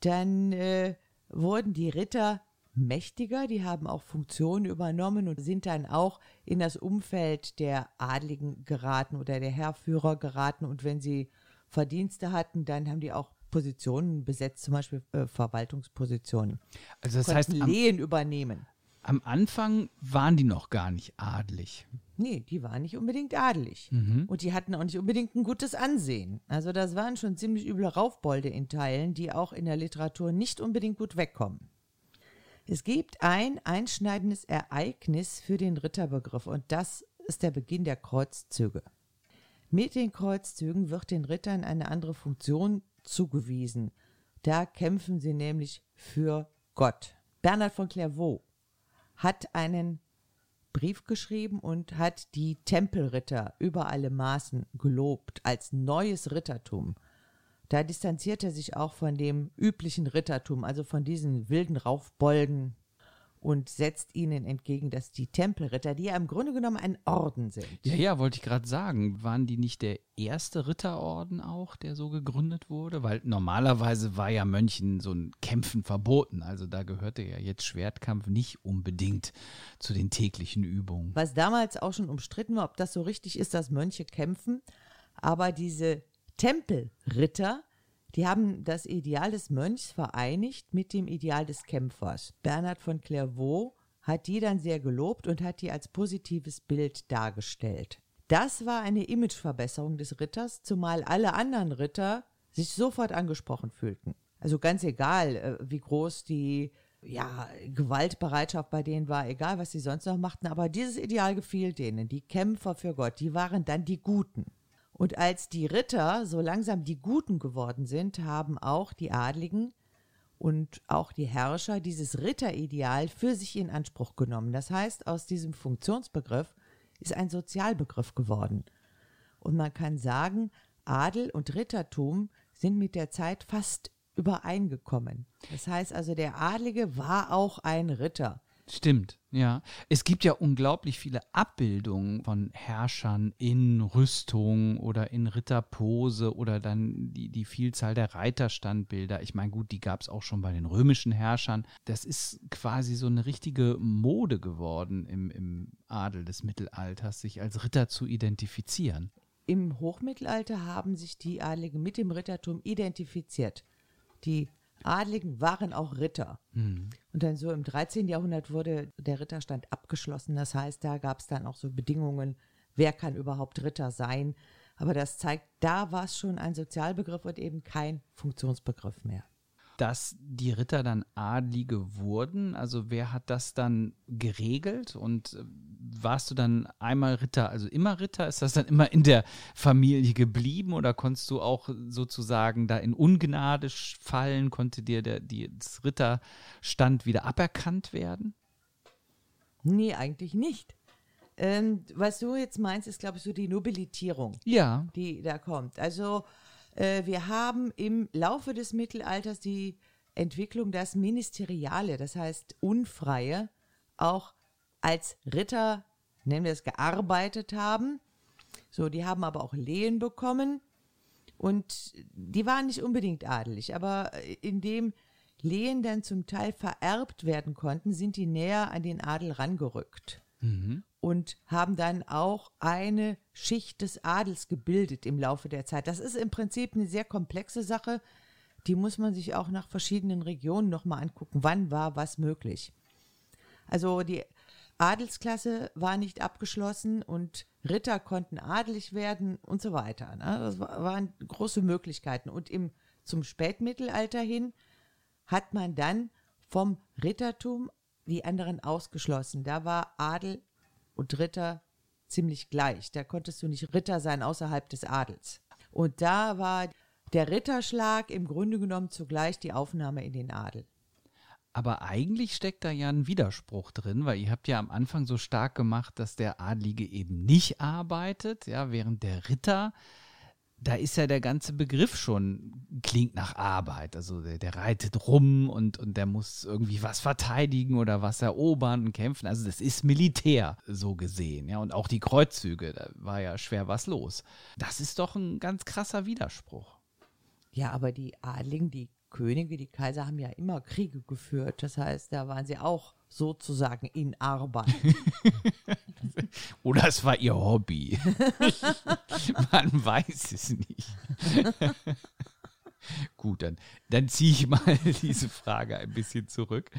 Dann äh, wurden die Ritter mächtiger, die haben auch Funktionen übernommen und sind dann auch in das Umfeld der Adligen geraten oder der Heerführer geraten. Und wenn sie Verdienste hatten, dann haben die auch Positionen besetzt, zum Beispiel äh, Verwaltungspositionen. Also das Konnten heißt, am, Lehen übernehmen. am Anfang waren die noch gar nicht adlig. Nee, die waren nicht unbedingt adelig. Und die hatten auch nicht unbedingt ein gutes Ansehen. Also das waren schon ziemlich üble Raufbolde in Teilen, die auch in der Literatur nicht unbedingt gut wegkommen. Es gibt ein einschneidendes Ereignis für den Ritterbegriff und das ist der Beginn der Kreuzzüge. Mit den Kreuzzügen wird den Rittern eine andere Funktion zugewiesen. Da kämpfen sie nämlich für Gott. Bernhard von Clairvaux hat einen Brief geschrieben und hat die Tempelritter über alle Maßen gelobt als neues Rittertum. Da distanziert er sich auch von dem üblichen Rittertum, also von diesen wilden Raufbolden und setzt ihnen entgegen, dass die Tempelritter, die ja im Grunde genommen ein Orden sind. Ja, ja, wollte ich gerade sagen. Waren die nicht der erste Ritterorden auch, der so gegründet wurde? Weil normalerweise war ja Mönchen so ein Kämpfen verboten. Also da gehörte ja jetzt Schwertkampf nicht unbedingt zu den täglichen Übungen. Was damals auch schon umstritten war, ob das so richtig ist, dass Mönche kämpfen. Aber diese Tempelritter, die haben das Ideal des Mönchs vereinigt mit dem Ideal des Kämpfers. Bernhard von Clairvaux hat die dann sehr gelobt und hat die als positives Bild dargestellt. Das war eine Imageverbesserung des Ritters, zumal alle anderen Ritter sich sofort angesprochen fühlten. Also ganz egal, äh, wie groß die ja, Gewaltbereitschaft bei denen war, egal was sie sonst noch machten, aber dieses Ideal gefiel denen. Die Kämpfer für Gott, die waren dann die Guten. Und als die Ritter so langsam die Guten geworden sind, haben auch die Adligen und auch die Herrscher dieses Ritterideal für sich in Anspruch genommen. Das heißt, aus diesem Funktionsbegriff ist ein Sozialbegriff geworden. Und man kann sagen, Adel und Rittertum sind mit der Zeit fast übereingekommen. Das heißt also, der Adlige war auch ein Ritter. Stimmt, ja. Es gibt ja unglaublich viele Abbildungen von Herrschern in Rüstung oder in Ritterpose oder dann die, die Vielzahl der Reiterstandbilder. Ich meine, gut, die gab es auch schon bei den römischen Herrschern. Das ist quasi so eine richtige Mode geworden im, im Adel des Mittelalters, sich als Ritter zu identifizieren. Im Hochmittelalter haben sich die Adligen mit dem Rittertum identifiziert. Die Adligen waren auch Ritter. Hm. Und dann so im 13. Jahrhundert wurde der Ritterstand abgeschlossen. Das heißt, da gab es dann auch so Bedingungen, wer kann überhaupt Ritter sein. Aber das zeigt, da war es schon ein Sozialbegriff und eben kein Funktionsbegriff mehr dass die Ritter dann Adlige wurden? Also wer hat das dann geregelt? Und äh, warst du dann einmal Ritter, also immer Ritter? Ist das dann immer in der Familie geblieben oder konntest du auch sozusagen da in Ungnade fallen? Konnte dir der die, das Ritterstand wieder aberkannt werden? Nee, eigentlich nicht. Ähm, was du jetzt meinst, ist, glaube ich, so die Nobilitierung, Ja. die da kommt. Also wir haben im Laufe des Mittelalters die Entwicklung, dass Ministeriale, das heißt Unfreie, auch als Ritter, nennen wir es, gearbeitet haben. So, die haben aber auch Lehen bekommen und die waren nicht unbedingt adelig, aber indem Lehen dann zum Teil vererbt werden konnten, sind die näher an den Adel rangerückt und haben dann auch eine Schicht des Adels gebildet im Laufe der Zeit. Das ist im Prinzip eine sehr komplexe Sache. Die muss man sich auch nach verschiedenen Regionen nochmal angucken. Wann war was möglich? Also die Adelsklasse war nicht abgeschlossen und Ritter konnten adelig werden und so weiter. Ne? Das wa- waren große Möglichkeiten. Und im, zum Spätmittelalter hin hat man dann vom Rittertum die anderen ausgeschlossen. Da war Adel und Ritter ziemlich gleich. Da konntest du nicht Ritter sein außerhalb des Adels. Und da war der Ritterschlag im Grunde genommen zugleich die Aufnahme in den Adel. Aber eigentlich steckt da ja ein Widerspruch drin, weil ihr habt ja am Anfang so stark gemacht, dass der Adlige eben nicht arbeitet, ja, während der Ritter, da ist ja der ganze Begriff schon, klingt nach Arbeit. Also der, der reitet rum und, und der muss irgendwie was verteidigen oder was erobern und kämpfen. Also das ist Militär, so gesehen, ja. Und auch die Kreuzzüge, da war ja schwer was los. Das ist doch ein ganz krasser Widerspruch. Ja, aber die Adligen, die Könige, die Kaiser haben ja immer Kriege geführt. Das heißt, da waren sie auch sozusagen in Arbeit. Oder es war ihr Hobby. Man weiß es nicht. Gut, dann, dann ziehe ich mal diese Frage ein bisschen zurück.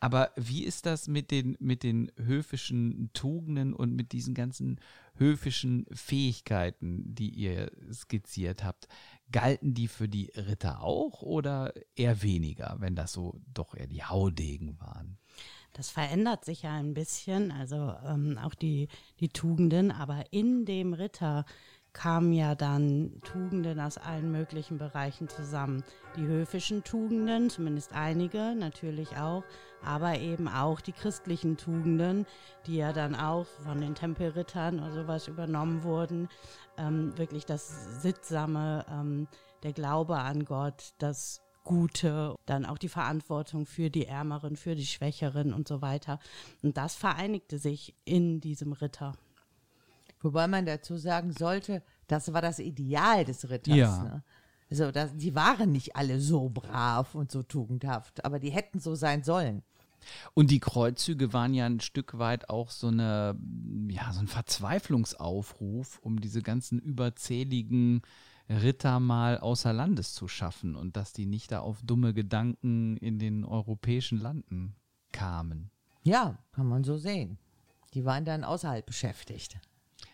Aber wie ist das mit den, mit den höfischen Tugenden und mit diesen ganzen höfischen Fähigkeiten, die ihr skizziert habt? Galten die für die Ritter auch oder eher weniger, wenn das so doch eher die Haudegen waren? Das verändert sich ja ein bisschen, also ähm, auch die, die Tugenden, aber in dem Ritter kamen ja dann Tugenden aus allen möglichen Bereichen zusammen. Die höfischen Tugenden, zumindest einige, natürlich auch, aber eben auch die christlichen Tugenden, die ja dann auch von den Tempelrittern oder sowas übernommen wurden. Ähm, wirklich das Sittsame, ähm, der Glaube an Gott, das Gute, dann auch die Verantwortung für die Ärmeren, für die Schwächeren und so weiter. Und das vereinigte sich in diesem Ritter. Wobei man dazu sagen sollte, das war das Ideal des Ritters. Ja. Ne? Also das, die waren nicht alle so brav und so tugendhaft, aber die hätten so sein sollen. Und die Kreuzzüge waren ja ein Stück weit auch so eine, ja, so ein Verzweiflungsaufruf, um diese ganzen überzähligen Ritter mal außer Landes zu schaffen und dass die nicht da auf dumme Gedanken in den europäischen Landen kamen. Ja, kann man so sehen. Die waren dann außerhalb beschäftigt.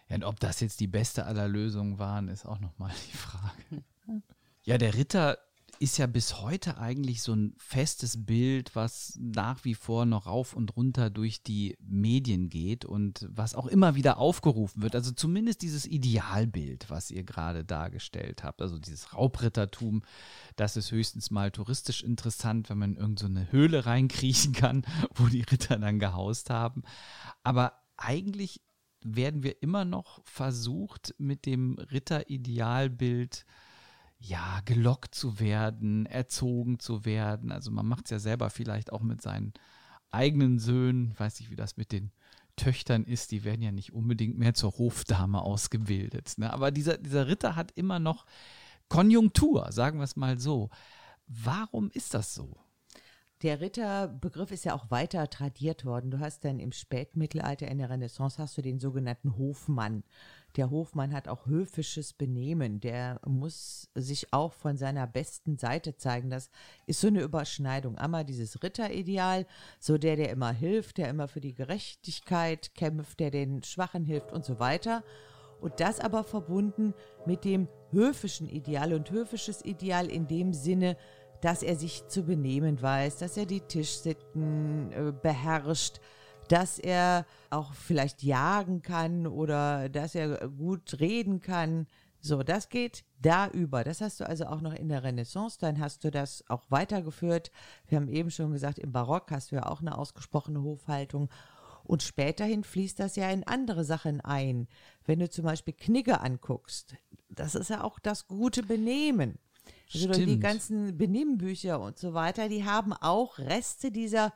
Ja, und ob das jetzt die beste aller Lösungen waren, ist auch nochmal die Frage. Ja, der Ritter ist ja bis heute eigentlich so ein festes Bild, was nach wie vor noch rauf und runter durch die Medien geht und was auch immer wieder aufgerufen wird. Also zumindest dieses Idealbild, was ihr gerade dargestellt habt. Also dieses Raubrittertum, das ist höchstens mal touristisch interessant, wenn man in irgendeine so Höhle reinkriechen kann, wo die Ritter dann gehaust haben. Aber eigentlich werden wir immer noch versucht, mit dem Ritteridealbild ja, gelockt zu werden, erzogen zu werden. Also man macht es ja selber vielleicht auch mit seinen eigenen Söhnen, weiß ich, wie das mit den Töchtern ist, die werden ja nicht unbedingt mehr zur Hofdame ausgebildet. Ne? Aber dieser, dieser Ritter hat immer noch Konjunktur, sagen wir es mal so. Warum ist das so? Der Ritterbegriff ist ja auch weiter tradiert worden. Du hast dann im Spätmittelalter, in der Renaissance, hast du den sogenannten Hofmann. Der Hofmann hat auch höfisches Benehmen. Der muss sich auch von seiner besten Seite zeigen. Das ist so eine Überschneidung. Einmal dieses Ritterideal, so der, der immer hilft, der immer für die Gerechtigkeit kämpft, der den Schwachen hilft und so weiter. Und das aber verbunden mit dem höfischen Ideal. Und höfisches Ideal in dem Sinne, dass er sich zu benehmen weiß, dass er die Tischsitten äh, beherrscht, dass er auch vielleicht jagen kann oder dass er gut reden kann. So, das geht da über. Das hast du also auch noch in der Renaissance. Dann hast du das auch weitergeführt. Wir haben eben schon gesagt, im Barock hast du ja auch eine ausgesprochene Hofhaltung. Und späterhin fließt das ja in andere Sachen ein. Wenn du zum Beispiel Knigge anguckst, das ist ja auch das gute Benehmen. Also die ganzen Benimmbücher und so weiter, die haben auch Reste dieser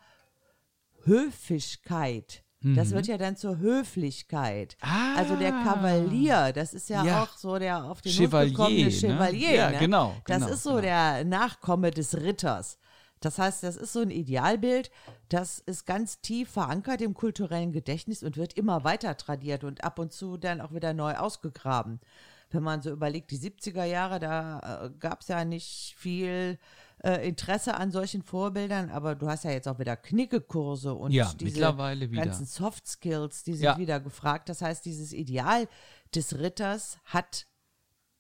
Höfigkeit. Das wird ja dann zur Höflichkeit. Mhm. Ah. Also der Kavalier, das ist ja, Ja. auch so der auf den Chevalier, Hof gekommene ne? Chevalier. Ja, ne? genau, Das genau, ist so genau. der Nachkomme des Ritters. Das heißt, das ist so ein Idealbild, das ist ganz tief verankert im kulturellen Gedächtnis und wird immer weiter tradiert und ab und zu dann auch wieder neu ausgegraben. Wenn man so überlegt, die 70er Jahre, da äh, gab es ja nicht viel äh, Interesse an solchen Vorbildern, aber du hast ja jetzt auch wieder Knickekurse und Ja, diese mittlerweile wieder. ganzen Soft Skills, die sind Ja. wieder gefragt. Das heißt, dieses Ideal des Ritters hat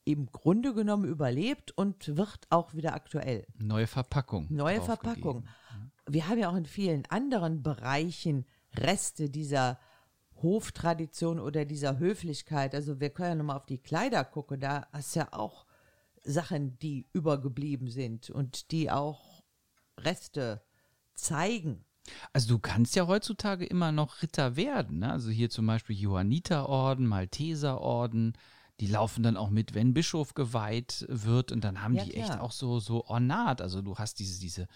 im Grunde genommen überlebt und wird auch wieder aktuell. Neue Verpackung. Neue. Verpackung. Wir haben ja auch in vielen anderen Bereichen Reste dieser Hoftradition oder dieser Höflichkeit. Also wir können ja nochmal auf die Kleider gucken. Da hast du ja auch Sachen, die übergeblieben sind und die auch Reste zeigen. Also du kannst ja heutzutage immer noch Ritter werden. Ne? Also hier zum Beispiel Johanniterorden, Malteserorden. Die laufen dann auch mit, wenn Bischof geweiht wird. Und dann haben Ja, die echt klar. auch so, so Ornat. Also du hast diese, diese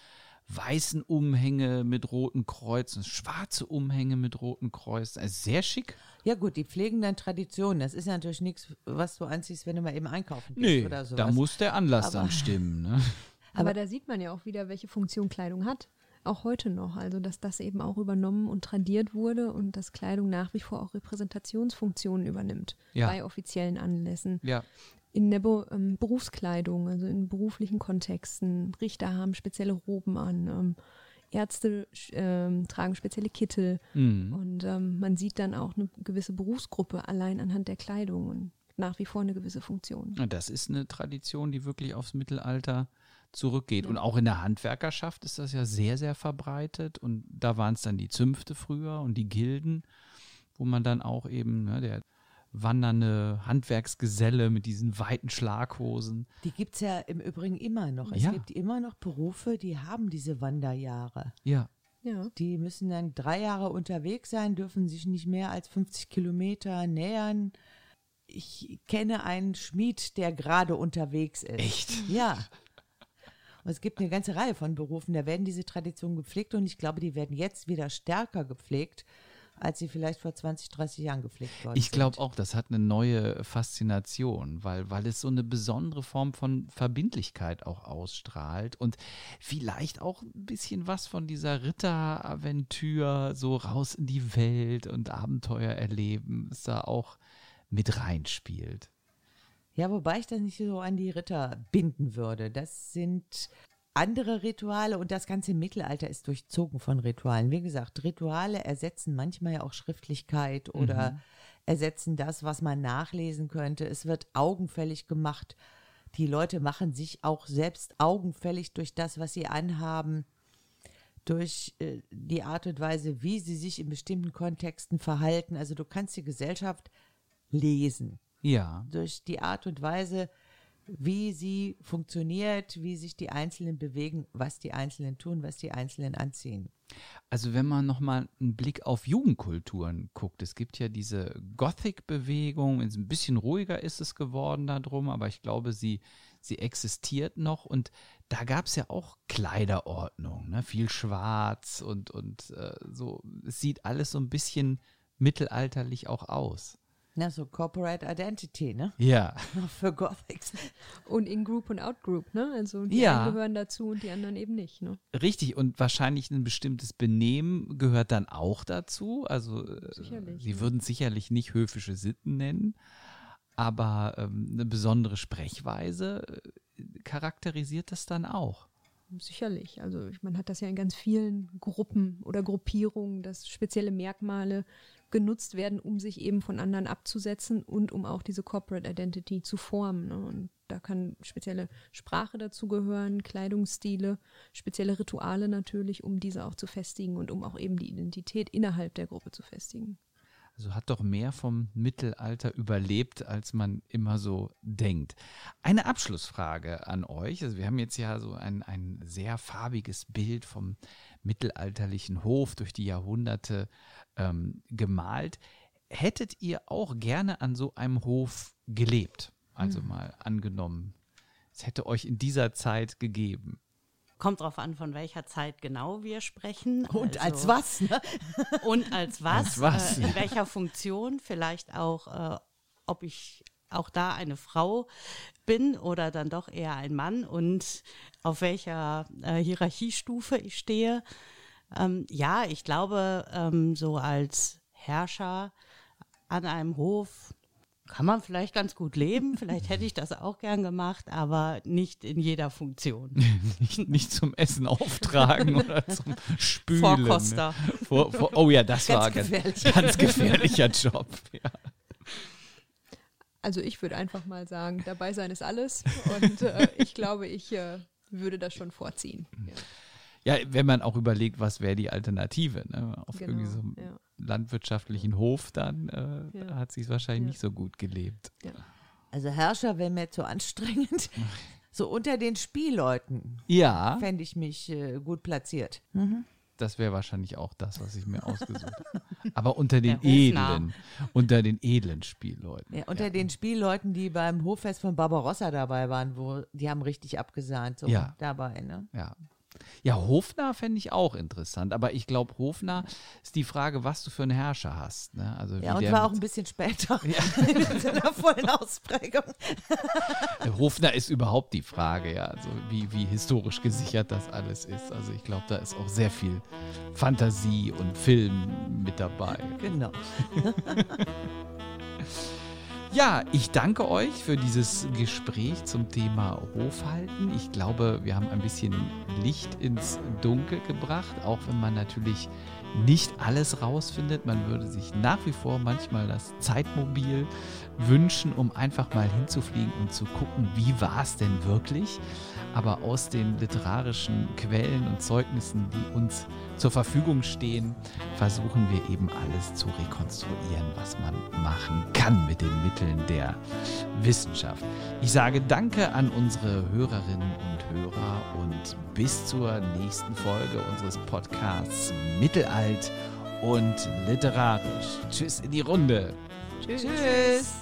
weißen Umhänge mit roten Kreuzen, schwarze Umhänge mit roten Kreuzen. Also sehr schick. Ja gut, die pflegen dann Traditionen. Das ist ja natürlich nichts, was du anziehst, wenn du mal eben einkaufen gehst Nee, oder sowas. da muss der Anlass Aber- dann stimmen. Ne? Aber da sieht man ja auch wieder, welche Funktion Kleidung hat. Auch heute noch. Also, dass das eben auch übernommen und tradiert wurde und dass Kleidung nach wie vor auch Repräsentationsfunktionen übernimmt. Ja. Bei offiziellen Anlässen. Ja. In der Be ähm, Berufskleidung, also in beruflichen Kontexten. Richter haben spezielle Roben an. Ähm, Ärzte ähm, tragen spezielle Kittel. Mhm. Und ähm, man sieht dann auch eine gewisse Berufsgruppe allein anhand der Kleidung und nach wie vor eine gewisse Funktion. Ja, Das ist eine Tradition, die wirklich aufs Mittelalter zurückgeht. Und auch in der Handwerkerschaft ist das ja sehr, sehr verbreitet. Und da waren es dann die Zünfte früher und die Gilden, wo man dann auch eben, ne, der wandernde Handwerksgeselle mit diesen weiten Schlaghosen. Die gibt es ja im Übrigen immer noch. Es Ja. gibt immer noch Berufe, die haben diese Wanderjahre. Ja. Ja. Die müssen dann drei Jahre unterwegs sein, dürfen sich nicht mehr als 50 Kilometer nähern. Ich kenne einen Schmied, der gerade unterwegs ist. Echt? Ja. Und es gibt eine ganze Reihe von Berufen, da werden diese Traditionen gepflegt und ich glaube, die werden jetzt wieder stärker gepflegt, als sie vielleicht vor 20, 30 Jahren gepflegt worden Ich glaube auch, das hat eine neue Faszination, weil, weil es so eine besondere Form von Verbindlichkeit auch ausstrahlt und vielleicht auch ein bisschen was von dieser Ritteraventur so raus in die Welt und Abenteuer erleben, es da auch mit reinspielt. Ja, wobei ich das nicht so an die Ritter binden würde. Das sind andere Rituale und das ganze Mittelalter ist durchzogen von Ritualen. Wie gesagt, Rituale ersetzen manchmal ja auch Schriftlichkeit oder ersetzen das, was man nachlesen könnte. Es wird augenfällig gemacht. Die Leute machen sich auch selbst augenfällig durch das, was sie anhaben, durch äh, die Art und Weise, wie sie sich in bestimmten Kontexten verhalten. Also du kannst die Gesellschaft lesen Ja, durch die Art und Weise, wie sie funktioniert, wie sich die Einzelnen bewegen, was die Einzelnen tun, was die Einzelnen anziehen. Also wenn man nochmal einen Blick auf Jugendkulturen guckt, es gibt ja diese Gothic-Bewegung, ein bisschen ruhiger ist es geworden darum, aber ich glaube, sie, sie existiert noch und da gab es ja auch Kleiderordnung, ne? viel schwarz und, und äh, so, es sieht alles so ein bisschen mittelalterlich auch aus. Na, so Corporate Identity, ne? Ja. Für Gothics. Und In-Group und Out-Group, ne? Also die Ja. einen gehören dazu und die anderen eben nicht, ne? Richtig, und wahrscheinlich ein bestimmtes Benehmen gehört dann auch dazu. Also äh, Sicherlich, sie ja. würden es sicherlich nicht höfische Sitten nennen, aber ähm, eine besondere Sprechweise äh, charakterisiert das dann auch. Sicherlich. Also man hat das ja in ganz vielen Gruppen oder Gruppierungen, dass spezielle Merkmale genutzt werden, um sich eben von anderen abzusetzen und um auch diese Corporate Identity zu formen. Ne? Und da kann spezielle Sprache dazu gehören, Kleidungsstile, spezielle Rituale natürlich, um diese auch zu festigen und um auch eben die Identität innerhalb der Gruppe zu festigen. Also hat doch mehr vom Mittelalter überlebt, als man immer so denkt. Eine Abschlussfrage an euch. Also wir haben jetzt ja so ein, ein sehr farbiges Bild vom mittelalterlichen Hof durch die Jahrhunderte ähm, gemalt. Hättet ihr auch gerne an so einem Hof gelebt? Also mal angenommen, es hätte euch in dieser Zeit gegeben. Kommt drauf an, von welcher Zeit genau wir sprechen. Und als Also- was, ne? Und als was? Als was, Äh, ja. in welcher Funktion? Vielleicht auch, äh, ob ich auch da eine Frau bin oder dann doch eher ein Mann und auf welcher äh, Hierarchiestufe ich stehe. Ähm, ja, ich glaube, ähm, so als Herrscher an einem Hof kann man vielleicht ganz gut leben. Vielleicht hätte ich das auch gern gemacht, aber nicht in jeder Funktion. Nicht, nicht zum Essen auftragen oder zum Spülen. Vorkoster. Ne? Vor, vor, oh ja, das Ganz war ganz, gefährlich. ganz gefährlicher Job. Ja. Also ich würde einfach mal sagen, dabei sein ist alles. Und äh, ich glaube, ich äh, würde das schon vorziehen. Ja. Ja, wenn man auch überlegt, was wäre die Alternative, ne? Auf Genau, irgendwie so einem ja. landwirtschaftlichen Hof, dann äh, Ja. hat sich wahrscheinlich Ja. nicht so gut gelebt. Also Herrscher wäre mir zu anstrengend. So unter den Spielleuten Ja, fände ich mich äh, gut platziert. das wäre wahrscheinlich auch das, was ich mir ausgesucht habe. Aber unter den edlen, unter den edlen Spielleuten. Ja, unter den Spielleuten, die beim Hoffest von Barbarossa dabei waren, wo die haben richtig abgesahnt, so Ja. dabei, ne? Ja. Ja, Hofnarr fände ich auch interessant, aber ich glaube, Hofnarr ist die Frage, was du für einen Herrscher hast. Ne? Also Ja, und war auch ein bisschen später in seiner vollen Ausprägung. Hofner ist überhaupt die Frage, ja, also wie, wie historisch gesichert das alles ist. Also ich glaube, da ist auch sehr viel Fantasie und Film mit dabei. Genau. Ja, ich danke euch für dieses Gespräch zum Thema Hofhalten. Ich glaube, wir haben ein bisschen Licht ins Dunkel gebracht, auch wenn man natürlich nicht alles rausfindet. Man würde sich nach wie vor manchmal das Zeitmobil wünschen, um einfach mal hinzufliegen und zu gucken, wie war es denn wirklich. Aber aus den literarischen Quellen und Zeugnissen, die uns zur Verfügung stehen, versuchen wir eben alles zu rekonstruieren, was man machen kann mit den Mitteln der Wissenschaft. Ich sage Danke an unsere Hörerinnen und Hörer und bis zur nächsten Folge unseres Podcasts Mittelalt und literarisch. Tschüss in die Runde. Tschüss.